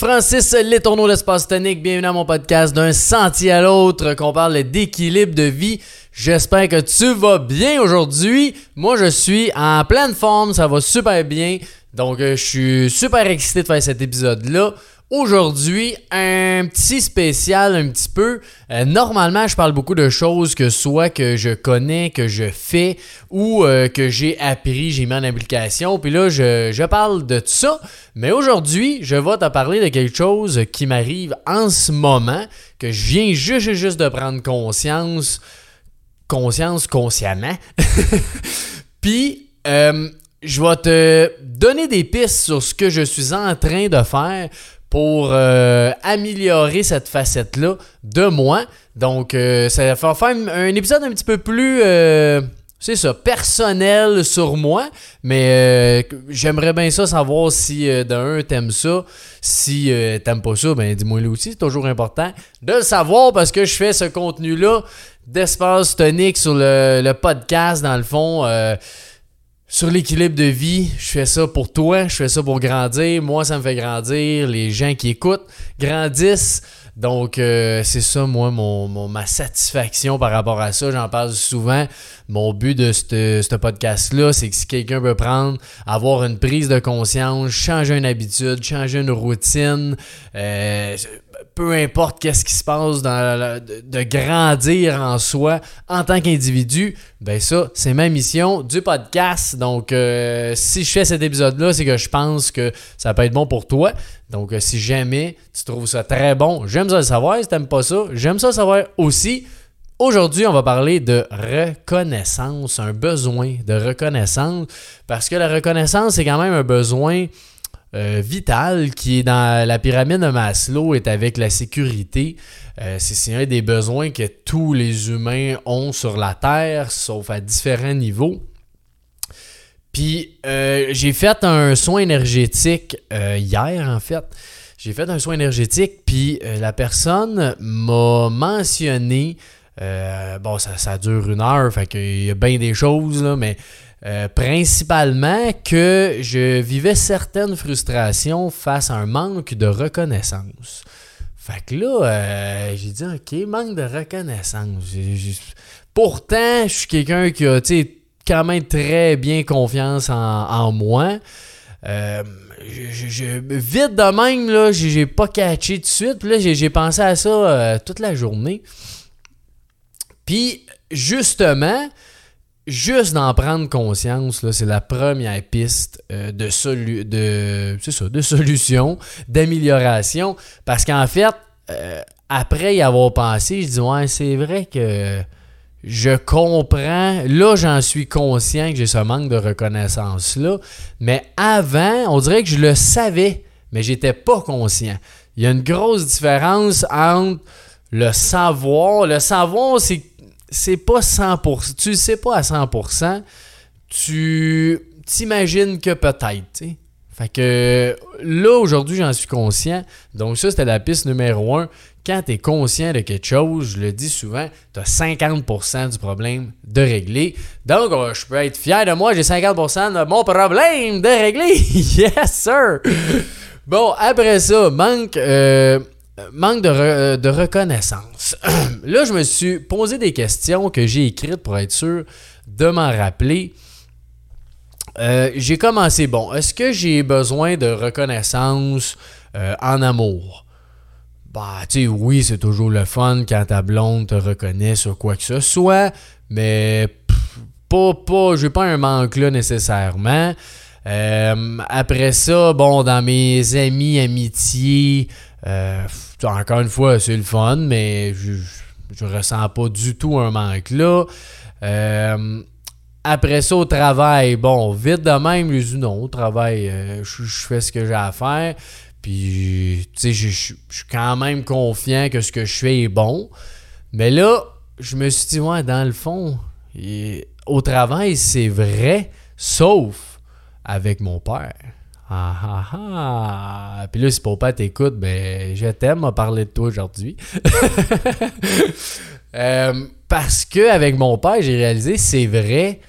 Francis Letourneau d'Espace Tonique. Bienvenue à mon podcast d'un sentier à l'autre qu'on parle d'équilibre de vie. J'espère que tu vas bien aujourd'hui. Moi, je suis en pleine forme, ça va super bien. Donc, euh, je suis super excité de faire cet épisode-là. Aujourd'hui, un petit spécial un petit peu. Euh, normalement, je parle beaucoup de choses que soit que je connais, que je fais ou euh, que j'ai appris, j'ai mis en application. Puis là, je, je parle de ça. Mais aujourd'hui, je vais te parler de quelque chose qui m'arrive en ce moment, que je viens juste, juste de prendre conscience. Conscience consciemment. Puis, euh, je vais te donner des pistes sur ce que je suis en train de faire pour euh, améliorer cette facette-là de moi. Donc, euh, ça va faire un épisode un petit peu plus, euh, c'est ça, personnel sur moi. Mais j'aimerais bien ça savoir si d'un, t'aimes ça. Si t'aimes pas ça, ben dis-moi le aussi. C'est toujours important de le savoir parce que je fais ce contenu-là d'espace tonique sur le, le, podcast, dans le fond sur l'équilibre de vie, je fais ça pour toi, je fais ça pour grandir. Moi, ça me fait grandir. Les gens qui écoutent grandissent. Donc, euh, c'est ça, moi, mon, ma satisfaction par rapport à ça. J'en parle souvent. Mon but de ce podcast-là, c'est que si quelqu'un veut prendre, avoir une prise de conscience, changer une habitude, changer une routine, euh, peu importe qu'est-ce qui se passe, dans de, grandir en soi en tant qu'individu, ben ça, c'est ma mission du podcast. Donc, euh, si je fais cet épisode-là, c'est que je pense que ça peut être bon pour toi. Donc, euh, si jamais tu trouves ça très bon, j'aime ça le savoir. Si t'aimes pas ça, j'aime ça le savoir aussi. Aujourd'hui, on va parler de reconnaissance, un besoin de reconnaissance, parce que la reconnaissance, c'est quand même un besoin euh, vital qui est dans la pyramide de Maslow est avec la sécurité. Euh, c'est un des besoins que tous les humains ont sur la Terre, sauf à différents niveaux. Puis euh, j'ai fait un soin énergétique hier en fait. J'ai fait un soin énergétique, puis la personne m'a mentionné, bon ça, dure une heure, fait qu'il y a bien des choses, là, mais euh, principalement que je vivais certaines frustrations face à un manque de reconnaissance. Fait que là, euh, j'ai dit, OK, manque de reconnaissance. Pourtant, je suis quelqu'un qui a, quand même très bien confiance en, moi. Euh, vite de même, là, j'ai pas catché tout de suite. Puis là, j'ai pensé à ça toute la journée. Puis, justement, juste d'en prendre conscience, c'est la première piste euh, de, de solution, d'amélioration. Parce qu'en fait, euh, après y avoir pensé, je dis Ouais, c'est vrai que je comprends. Là, j'en suis conscient que j'ai ce manque de reconnaissance-là. Mais avant, on dirait que je le savais, mais j'étais pas conscient. Il y a une grosse différence entre le savoir. Le savoir, c'est c'est pas 100%. Tu le sais pas à 100%. Tu t'imagines que peut-être, Fait que là, aujourd'hui, j'en suis conscient. Donc, ça, c'était la piste numéro un. Quand tu es conscient de quelque chose, je le dis souvent, tu as 50% du problème de régler. Donc, euh, je peux être fier de moi, j'ai 50% de mon problème de régler. yes, sir! Bon, après ça, manque. Euh, manque de, de, reconnaissance. là, je me suis posé des questions que j'ai écrites pour être sûr de m'en rappeler. Euh, j'ai commencé, bon, est-ce que j'ai besoin de reconnaissance euh, en amour? Bah, tu sais, oui, c'est toujours le fun quand ta blonde te reconnaît sur quoi que ce soit, mais pas, pas, j'ai pas un manque là nécessairement. Euh, après ça, bon, dans mes amis, amitiés, euh, encore une fois, c'est le fun, mais je, je, ressens pas du tout un manque là. Euh, après ça, au travail, bon, vite de même, je dis non, au travail, euh, je, fais ce que j'ai à faire. Puis, tu sais, je, suis quand même confiant que ce que je fais est bon. Mais là, je me suis dit, ouais, dans le fond, au travail, c'est vrai, sauf avec mon père. Ah ah ah! Puis là, si papa t'écoute, ben, je t'aime à parler de toi aujourd'hui. euh, parce que avec mon père, j'ai réalisé, c'est vrai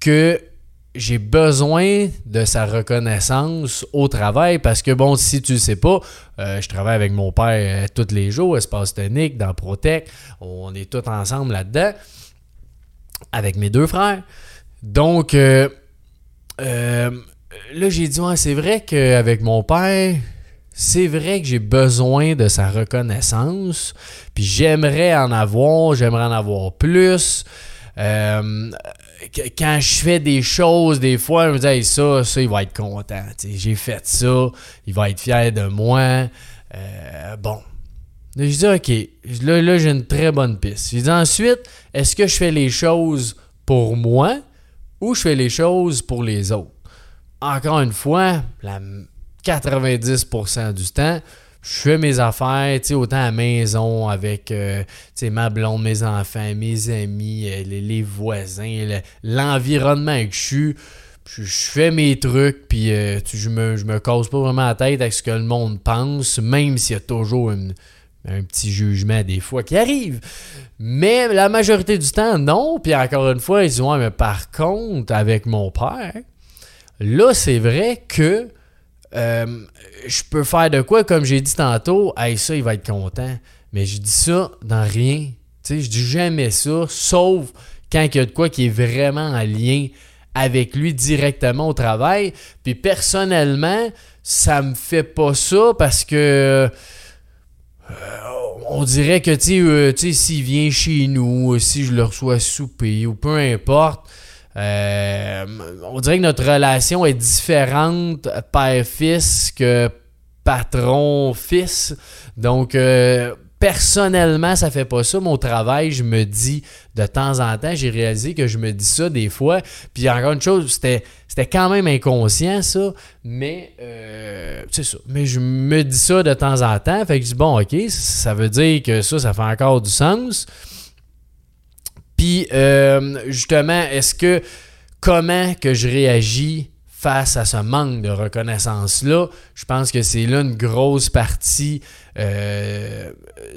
que j'ai besoin de sa reconnaissance au travail parce que, bon, si tu le sais pas, euh, je travaille avec mon père euh, tous les jours, Espace Tonique, dans Protec. On est tous ensemble là-dedans avec mes deux frères. Donc, là, j'ai dit, c'est vrai qu'avec mon père, c'est vrai que j'ai besoin de sa reconnaissance. Puis j'aimerais en avoir, j'aimerais en avoir plus. Euh, quand je fais des choses, des fois, je me dis, ça, ça, il va être content. J'ai fait ça, il va être fier de moi. Euh, bon. je dis, OK, là, là j'ai une très bonne piste. Je dis ensuite, est-ce que je fais les choses pour moi ou je fais les choses pour les autres? Encore une fois, la 90% du temps, je fais mes affaires, autant à la maison avec euh, ma blonde, mes enfants, mes amis, euh, les, voisins, l'environnement que je suis. Je, fais mes trucs, puis euh, je, me, je me cause pas vraiment la tête avec ce que le monde pense, même s'il y a toujours un petit jugement des fois qui arrive. Mais la majorité du temps, non. Puis encore une fois, ils disent Ouais, mais par contre, avec mon père, là, c'est vrai que euh, je peux faire de quoi, comme j'ai dit tantôt, hey, ça, il va être content. Mais je dis ça dans rien. Je dis jamais ça, sauf quand il y a de quoi qui est vraiment en lien avec lui directement au travail. Puis personnellement, ça me fait pas ça parce que euh, on dirait que tu euh, s'il vient chez nous, si je le reçois souper ou peu importe, euh, on dirait que notre relation est différente père-fils que patron-fils. Donc, euh, personnellement, ça fait pas ça. Mon travail, je me dis de temps en temps, j'ai réalisé que je me dis ça des fois. Puis encore une chose, c'était, c'était quand même inconscient, ça. Mais, euh, c'est ça. Mais je me dis ça de temps en temps. Fait que je dis, bon, OK, ça veut dire que ça, ça fait encore du sens. Euh, justement, est-ce que comment que je réagis face à ce manque de reconnaissance-là, je pense que c'est là une grosse partie euh,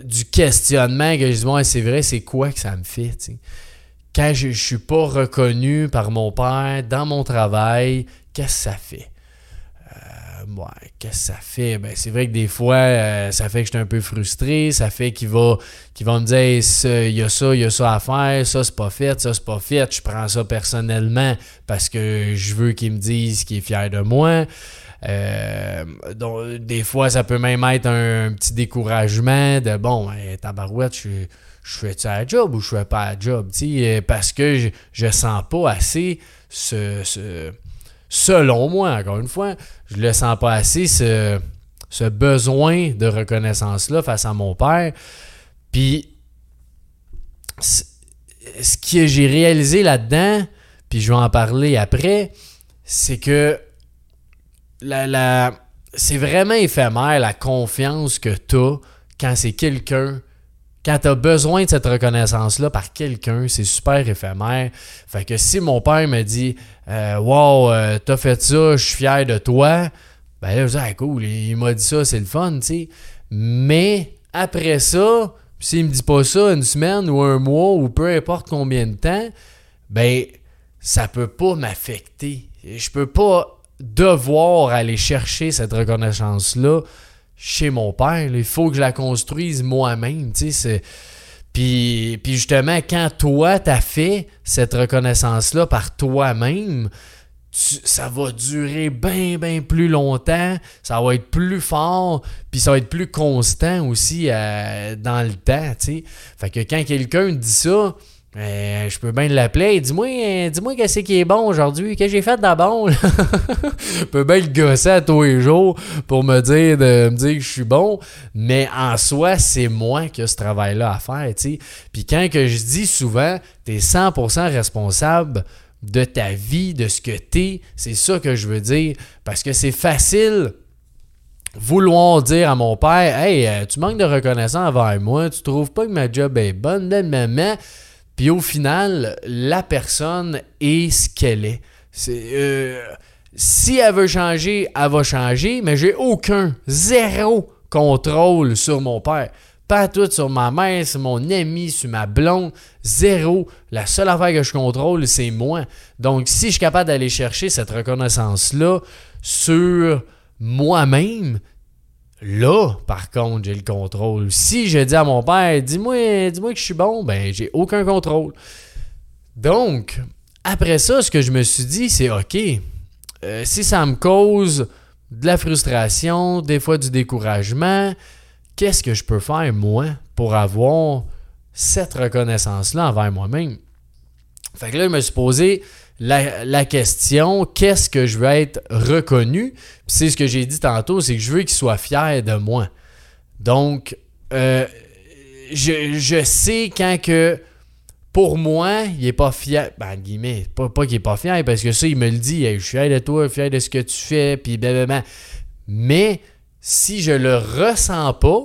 du questionnement que je dis, c'est vrai, c'est quoi que ça me fait, Quand je ne suis pas reconnu par mon père dans mon travail, qu'est-ce que ça fait? Qu'est-ce que ça fait? Ben, c'est vrai que des fois, euh, ça fait que je suis un peu frustré, ça fait qu'il va, qu'il va me dire, il y a ça, il y a ça à faire, ça c'est pas fait, ça c'est pas fait. Je prends ça personnellement parce que je veux qu'il me dise qu'il est fier de moi. Euh, donc, des fois, ça peut même être un, petit découragement de bon, ben, tabarouette, je, je fais-tu un job ou je fais pas un job? Parce que je, je sens pas assez ce selon moi, encore une fois, je le sens pas assez, ce, besoin de reconnaissance-là face à mon père. Puis, ce que j'ai réalisé là-dedans, puis je vais en parler après, c'est que la, la c'est vraiment éphémère la confiance que tu as quand c'est quelqu'un quand tu as besoin de cette reconnaissance-là par quelqu'un, c'est super éphémère. Fait que si mon père me dit euh, Wow, euh, t'as fait ça, je suis fier de toi, ben là, je dis ah, cool, il m'a dit ça, c'est le fun, tu sais. Mais après ça, s'il me dit pas ça une semaine ou un mois ou peu importe combien de temps, ben ça peut pas m'affecter. Je peux pas devoir aller chercher cette reconnaissance-là chez mon père. Il faut que je la construise moi-même. Puis, puis justement, quand toi, tu as fait cette reconnaissance-là par toi-même, ça va durer bien, bien plus longtemps, ça va être plus fort, puis ça va être plus constant aussi euh, dans le temps, tu Fait que quand quelqu'un dit ça, euh, je peux bien l'appeler. Dis-moi, euh, dis-moi qu'est-ce qui est bon aujourd'hui. Qu'est-ce que j'ai fait de bon? je peux bien le gosser à tous les jours pour me dire, de, me dire que je suis bon. Mais en soi, c'est moi qui ai ce travail-là à faire. sais. Puis quand que je dis souvent, tu es 100% responsable de ta vie, de ce que tu es, c'est ça que je veux dire. Parce que c'est facile vouloir dire à mon père Hey, euh, tu manques de reconnaissance envers moi, tu trouves pas que ma job est bonne, maman. Puis au final, la personne est ce qu'elle est. Euh, si elle veut changer, elle va changer, mais j'ai aucun, zéro contrôle sur mon père. Pas tout sur ma mère, sur mon ami, sur ma blonde. Zéro. La seule affaire que je contrôle, c'est moi. Donc, si je suis capable d'aller chercher cette reconnaissance-là sur moi-même, là, par contre, j'ai le contrôle. Si je dis à mon père, dis-moi dis que je suis bon, ben, j'ai aucun contrôle. Donc, après ça, ce que je me suis dit, c'est OK, euh, si ça me cause de la frustration, des fois du découragement, qu'est-ce que je peux faire, moi, pour avoir cette reconnaissance-là envers moi-même? Fait que là, je me suis posé la, question qu'est-ce que je veux être reconnu? C'est ce que j'ai dit tantôt c'est que je veux qu'il soit fier de moi. Donc euh, je, sais quand que pour moi il est pas fier ben guillemets pas, pas qu'il est pas fier parce que ça il me le dit je suis fier de toi fier de ce que tu fais puis blablabla. Mais si je le ressens pas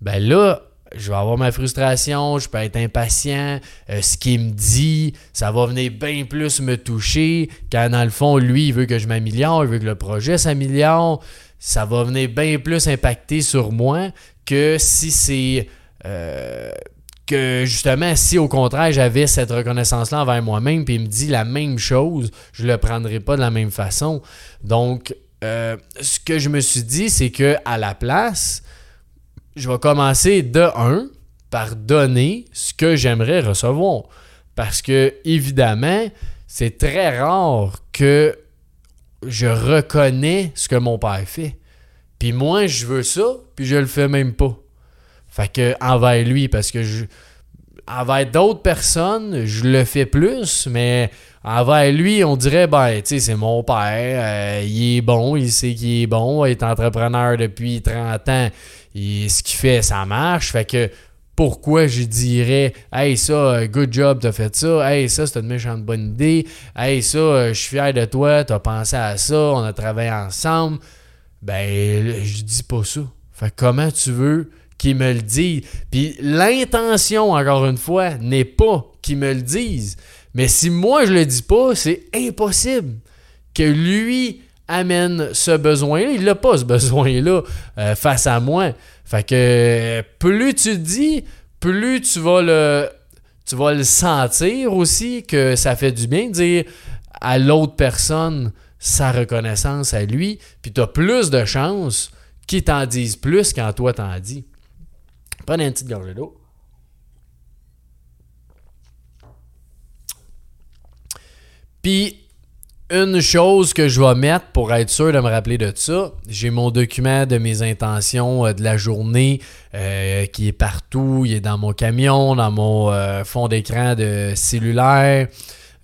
ben là je vais avoir ma frustration, je peux être impatient, euh, ce qu'il me dit, ça va venir bien plus me toucher, quand dans le fond, lui, il veut que je m'améliore, il veut que le projet s'améliore, ça va venir bien plus impacter sur moi que si c'est... Euh, que justement, si au contraire j'avais cette reconnaissance-là envers moi-même, puis il me dit la même chose, je le prendrais pas de la même façon. Donc, euh, ce que je me suis dit, c'est que à la place, je vais commencer de un par donner ce que j'aimerais recevoir. Parce que, évidemment, c'est très rare que je reconnais ce que mon père fait. Puis moi, je veux ça, puis je le fais même pas. Fait que envers lui, parce que je, envers d'autres personnes, je le fais plus, mais envers lui, on dirait, ben, tu sais, c'est mon père, euh, il est bon, il sait qu'il est bon, il est entrepreneur depuis 30 ans, et ce qu'il fait, ça marche. Fait que pourquoi je dirais Hey, ça, good job, t'as fait ça. Hey, ça, c'est une méchante bonne idée. Hey, ça, je suis fier de toi, t'as pensé à ça, on a travaillé ensemble. Ben, je dis pas ça. Fait comment tu veux qu'il me le dise? Puis l'intention, encore une fois, n'est pas qu'il me le dise. Mais si moi je le dis pas, c'est impossible que lui amène ce besoin-là. Il n'a pas ce besoin-là euh, face à moi. Fait que plus tu dis, plus tu vas le tu vas le sentir aussi que ça fait du bien de dire à l'autre personne sa reconnaissance à lui, puis tu as plus de chances qu'il t'en dise plus quand toi t'en dis. Prenez une petite gorgée d'eau. Puis une chose que je vais mettre pour être sûr de me rappeler de ça, j'ai mon document de mes intentions euh, de la journée euh, qui est partout. Il est dans mon camion, dans mon euh, fond d'écran de cellulaire.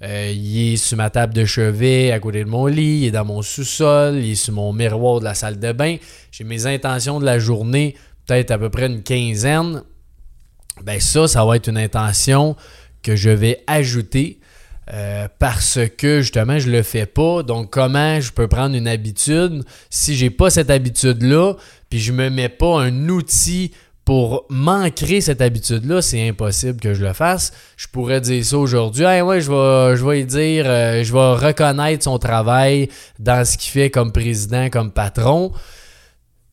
il est sur ma table de chevet à côté de mon lit. Il est dans mon sous-sol. Il est sur mon miroir de la salle de bain. J'ai mes intentions de la journée, peut-être à peu près une quinzaine. Ben ça, ça va être une intention que je vais ajouter euh, parce que justement je le fais pas. Donc comment je peux prendre une habitude si j'ai pas cette habitude là, puis je me mets pas un outil pour m'ancrer cette habitude-là, c'est impossible que je le fasse. Je pourrais dire ça aujourd'hui. Ouais, je vais, dire, euh, je vais reconnaître son travail dans ce qu'il fait comme président, comme patron.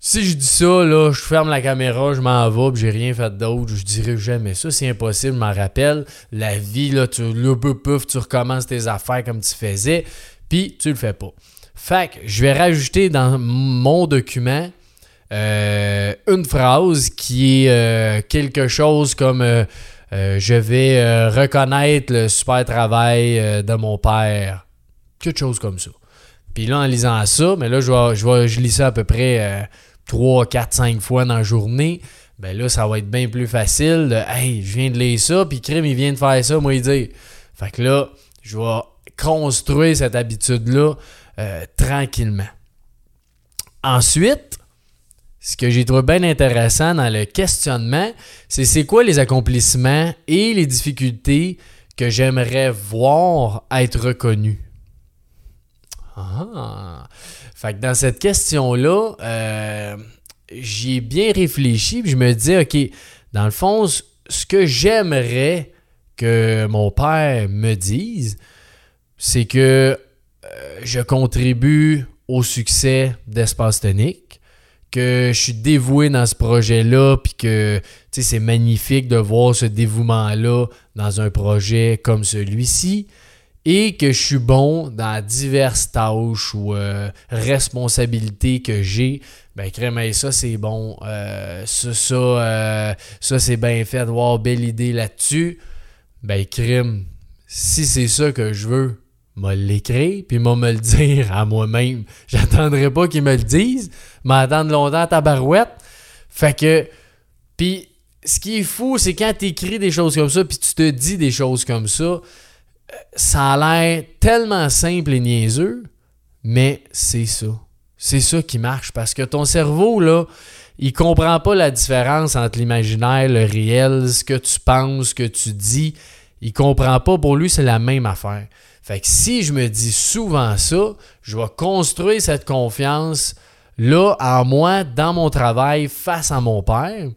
Si je dis ça, là, je ferme la caméra, je m'en vais, j'ai rien fait d'autre, je dirais jamais ça, c'est impossible, je m'en rappelle. La vie, là, tu le tu recommences tes affaires comme tu faisais, puis tu le fais pas. Fait que je vais rajouter dans mon document euh, une phrase qui est euh, quelque chose comme euh, je vais reconnaître le super travail de mon père. Quelque chose comme ça. Puis là, en lisant ça, mais là, je, vais, je lis ça à peu près 3, 4, 5 fois dans la journée, ben là, ça va être bien plus facile de Hey, je viens de lire ça, puis Crime, il vient de faire ça, moi, il dit. Fait que là, je vais construire cette habitude-là euh, tranquillement. Ensuite, ce que j'ai trouvé bien intéressant dans le questionnement, c'est c'est quoi les accomplissements et les difficultés que j'aimerais voir être reconnus? Ah! Fait que dans cette question-là, euh, j'y ai bien réfléchi, puis je me disais, OK, dans le fond, ce que j'aimerais que mon père me dise, c'est que euh, je contribue au succès d'Espace Tonique, que je suis dévoué dans ce projet-là, puis que c'est magnifique de voir ce dévouement-là dans un projet comme celui-ci, et que je suis bon dans diverses tâches ou euh, responsabilités que j'ai, ben crème, ça c'est bon, euh, ça, euh, ça c'est bien fait, voir belle idée là-dessus, ben crime, si c'est ça que je veux, m'a l'écrire, puis m'a me le dire à moi-même. J'attendrai pas qu'ils me le disent, m'attendre longtemps à ta barouette. Fait que, puis ce qui est fou, c'est quand tu écris des choses comme ça, puis tu te dis des choses comme ça, ça a l'air tellement simple et niaiseux, mais c'est ça. C'est ça qui marche parce que ton cerveau, là, il comprend pas la différence entre l'imaginaire, le réel, ce que tu penses, ce que tu dis. Il comprend pas. Pour lui, c'est la même affaire. Fait que si je me dis souvent ça, je vais construire cette confiance là en moi, dans mon travail, face à mon père.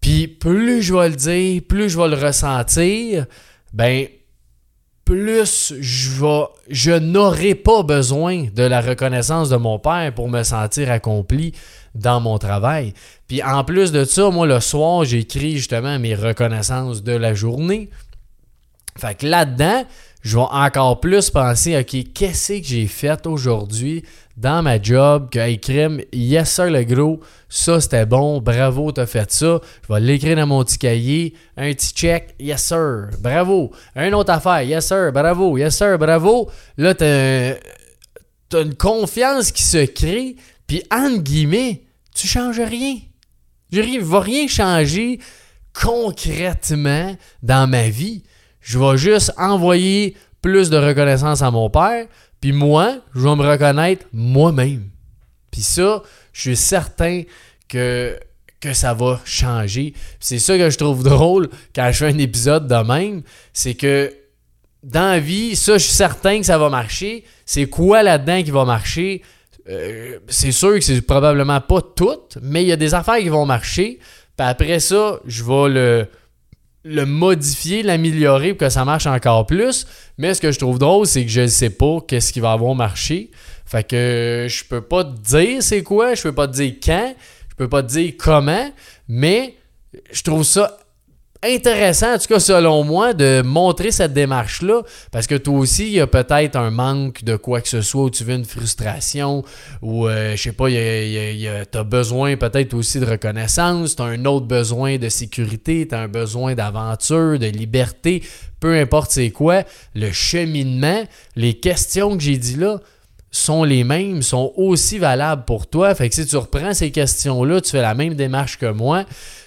Puis plus je vais le dire, plus je vais le ressentir, ben plus je n'aurai pas besoin de la reconnaissance de mon père pour me sentir accompli dans mon travail. Puis en plus de ça, moi le soir, j'écris justement mes reconnaissances de la journée. Fait que là-dedans, je vais encore plus penser, OK, qu'est-ce que j'ai fait aujourd'hui dans ma job que, hey, crime, yes sir le gros, ça c'était bon, bravo, t'as fait ça. Je vais l'écrire dans mon petit cahier, un petit check, yes sir, bravo. Un autre affaire, yes sir, bravo, yes sir, bravo. Là, t'as, as une confiance qui se crée, puis entre guillemets, tu changes rien. Je ne va rien changer concrètement dans ma vie je vais juste envoyer plus de reconnaissance à mon père, puis moi, je vais me reconnaître moi-même. Puis ça, je suis certain que, ça va changer. C'est ça que je trouve drôle quand je fais un épisode de même, c'est que dans la vie, ça, je suis certain que ça va marcher. C'est quoi là-dedans qui va marcher? Euh, c'est sûr que c'est probablement pas tout, mais il y a des affaires qui vont marcher. Puis après ça, je vais le le modifier, l'améliorer pour que ça marche encore plus. Mais ce que je trouve drôle, c'est que je ne sais pas qu'est-ce qui va avoir marché. Fait que je peux pas te dire c'est quoi, je peux pas te dire quand, je peux pas te dire comment, mais je trouve ça intéressant, en tout cas selon moi, de montrer cette démarche-là, parce que toi aussi, il y a peut-être un manque de quoi que ce soit, ou tu veux une frustration, ou euh, je sais pas, tu as besoin peut-être aussi de reconnaissance, tu as un autre besoin de sécurité, tu as un besoin d'aventure, de liberté, peu importe c'est quoi, le cheminement, les questions que j'ai dit là, sont les mêmes, sont aussi valables pour toi. Fait que si tu reprends ces questions-là, tu fais la même démarche que moi,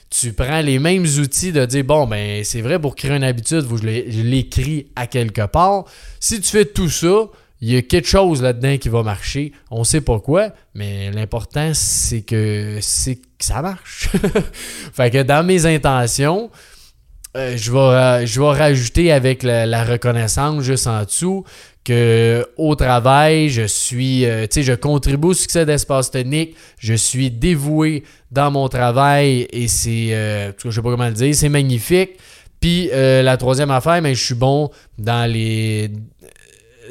tu prends les mêmes outils de dire bon ben c'est vrai pour créer une habitude, je l'écris à quelque part. Si tu fais tout ça, il y a quelque chose là-dedans qui va marcher. On sait pas quoi, mais l'important c'est que c'est que ça marche. fait que dans mes intentions, euh, je, vais, je vais rajouter avec la, reconnaissance juste en dessous que au travail, je suis, euh, tu sais, je contribue au succès d'Espace Tonique, je suis dévoué dans mon travail et c'est, euh, je sais pas comment le dire, c'est magnifique. Puis la troisième affaire, mais je suis bon dans les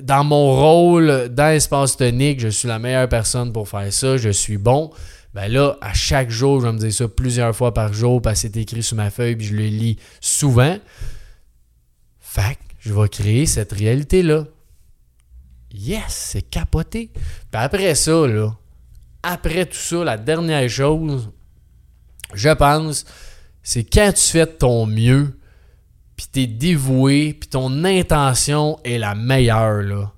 dans mon rôle dans Espace Tonique, je suis la meilleure personne pour faire ça, je suis bon ben là, à chaque jour, je vais me dire ça plusieurs fois par jour parce que c'est écrit sur ma feuille puis je le lis souvent. Fait je vais créer cette réalité-là. Yes, c'est capoté. Puis après ça, après tout ça, la dernière chose, je pense, c'est quand tu fais ton mieux, puis t'es dévoué, puis ton intention est la meilleure.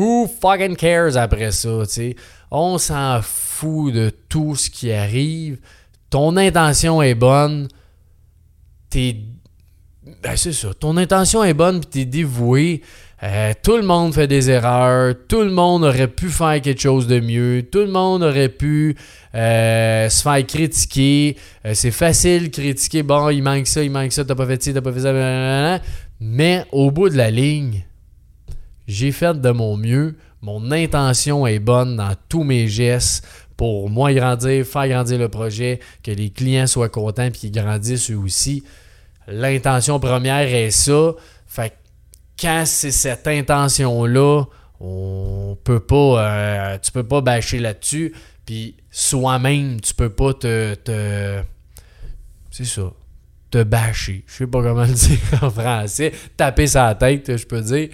Who fucking cares après ça, tu sais? On s'en fout de tout ce qui arrive. Ton intention est bonne. T'es. Ben, c'est ça. Ton intention est bonne puis t'es dévoué. Euh, tout le monde fait des erreurs. Tout le monde aurait pu faire quelque chose de mieux. Tout le monde aurait pu euh, se faire critiquer. Euh, c'est facile critiquer. Bon, il manque ça, il manque ça, t'as pas fait ci, t'as pas fait ça. Mais au bout de la ligne, j'ai fait de mon mieux. Mon intention est bonne dans tous mes gestes pour moi grandir, faire grandir le projet, que les clients soient contents et qu'ils grandissent eux aussi. L'intention première est ça. Fait quand c'est cette intention-là, on peut pas, euh, tu peux pas bâcher là-dessus. Puis soi-même, tu peux pas te c'est ça. Te bâcher. Je sais pas comment le dire en français. Taper sa tête, je peux dire.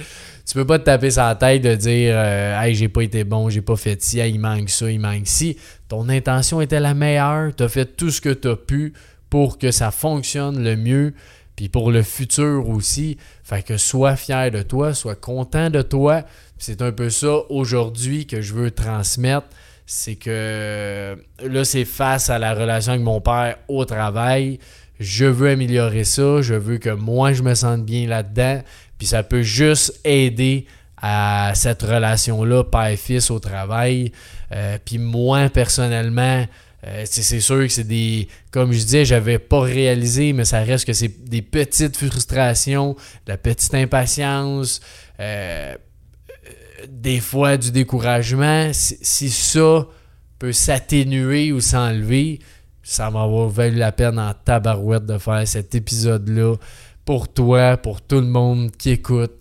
Tu peux pas te taper sa tête de dire euh, Hey, j'ai pas été bon, j'ai pas fait ci, il manque ça, il manque ci. Ton intention était la meilleure. Tu as fait tout ce que tu as pu pour que ça fonctionne le mieux. Puis pour le futur aussi. Fait que sois fier de toi, sois content de toi. C'est un peu ça aujourd'hui que je veux transmettre. C'est que là, c'est face à la relation avec mon père au travail. Je veux améliorer ça. Je veux que moi, je me sente bien là-dedans. Puis ça peut juste aider à cette relation-là, père-fils au travail. Euh, puis moi, personnellement, euh, c'est sûr que c'est des. Comme je disais, j'avais pas réalisé, mais ça reste que c'est des petites frustrations, de la petite impatience, euh, des fois du découragement. Si, ça peut s'atténuer ou s'enlever, ça m'a valu la peine en tabarouette de faire cet épisode-là pour toi, pour tout le monde qui écoute.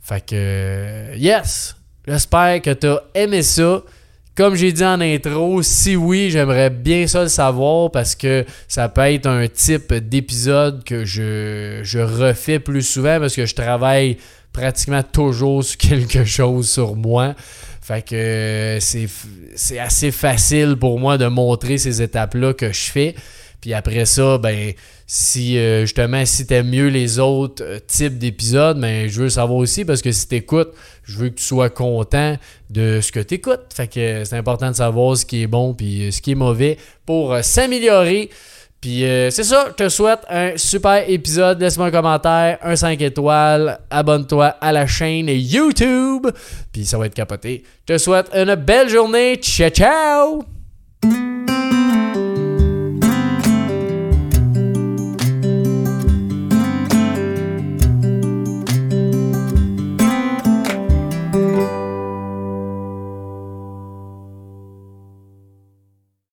Fait que, yes! J'espère que tu as aimé ça. Comme j'ai dit en intro, si oui, j'aimerais bien ça le savoir parce que ça peut être un type d'épisode que je, je refais plus souvent parce que je travaille pratiquement toujours quelque chose sur moi. Fait que c'est assez facile pour moi de montrer ces étapes-là que je fais. Puis après ça, ben, si euh, justement, si t'aimes mieux les autres euh, types d'épisodes, ben, je veux savoir aussi parce que si t'écoutes, je veux que tu sois content de ce que t'écoutes. Fait que c'est important de savoir ce qui est bon puis euh, ce qui est mauvais pour s'améliorer. Puis c'est ça, je te souhaite un super épisode. Laisse-moi un commentaire, un 5 étoiles, abonne-toi à la chaîne YouTube, puis ça va être capoté. Je te souhaite une belle journée. Ciao, ciao!